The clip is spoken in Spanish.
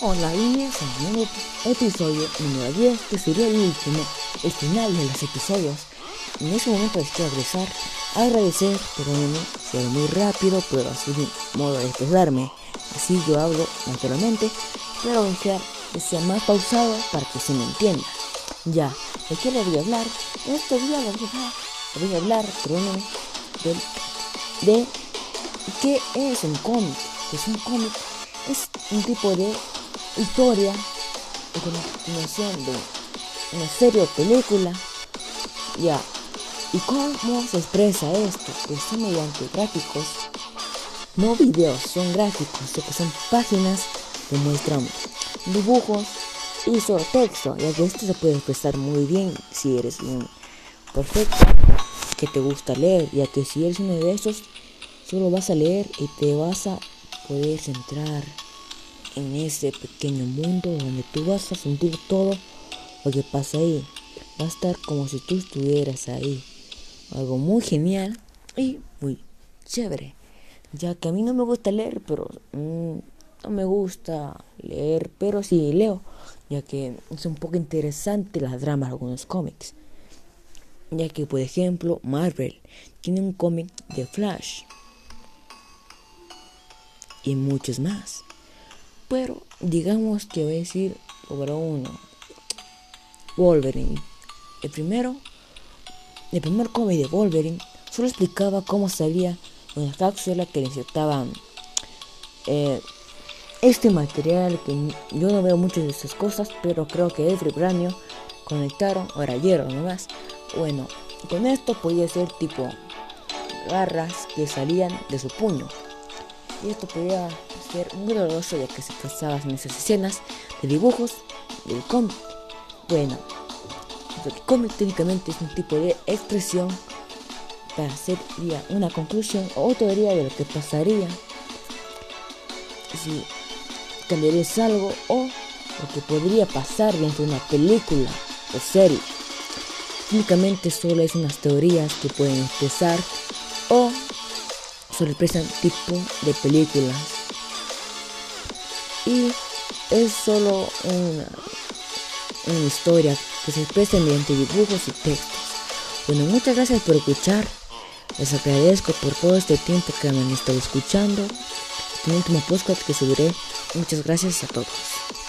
Hola, a un nuevo episodio número 10, que sería el último, el final de los episodios. En ese momento les quiero agresar, agradecer, perdónenme, ser muy rápido, pero así de modo de expresarme. Así yo hablo naturalmente, pero desear que sea más pausado para que se me entienda. Ya, ¿de qué les voy a hablar? En este día les voy a hablar, les voy a hablar, perdónenme, del, de qué es un cómic. Es un cómic, es un tipo de historia, de continuación de una serie o película, ya. ¿Y cómo se expresa esto? Pues son mediante gráficos, no videos, son gráficos, que son páginas que muestran dibujos y solo texto, ya que esto se puede expresar muy bien si eres un perfecto que te gusta leer, ya que si eres uno de esos, solo vas a leer y te vas a poder centrar en ese pequeño mundo donde tú vas a sentir todo lo que pasa ahí. Va a estar como si tú estuvieras ahí. Algo muy genial y muy chévere. Ya que a mí no me gusta leer, pero mm, no me gusta leer, pero sí leo. Ya que es un poco interesante las dramas algunos cómics. Ya que, por ejemplo, Marvel tiene un cómic de Flash. Y muchos más. Digamos que voy a decir sobre uno. Wolverine. El primero, el primer cómic de Wolverine solo explicaba cómo salía una cápsula que necesitaban eh, este material que yo no veo muchas de esas cosas, pero creo que el Vibranio conectaron, o hierro nomás. Bueno, con esto podía ser tipo garras que salían de su puño. Y esto podía muy doloroso ya que se pasaban en esas escenas de dibujos del cómic. Bueno, el cómic técnicamente es un tipo de expresión para hacer una conclusión o teoría de lo que pasaría si cambiarías algo o lo que podría pasar dentro de una película o serie. Técnicamente solo es unas teorías que pueden expresar o solo expresan tipo de películas y es solo una, una historia que se expresa mediante dibujos y textos. Bueno, muchas gracias por escuchar. Les agradezco por todo este tiempo que me han estado escuchando. Este último podcast que subiré. Muchas gracias a todos.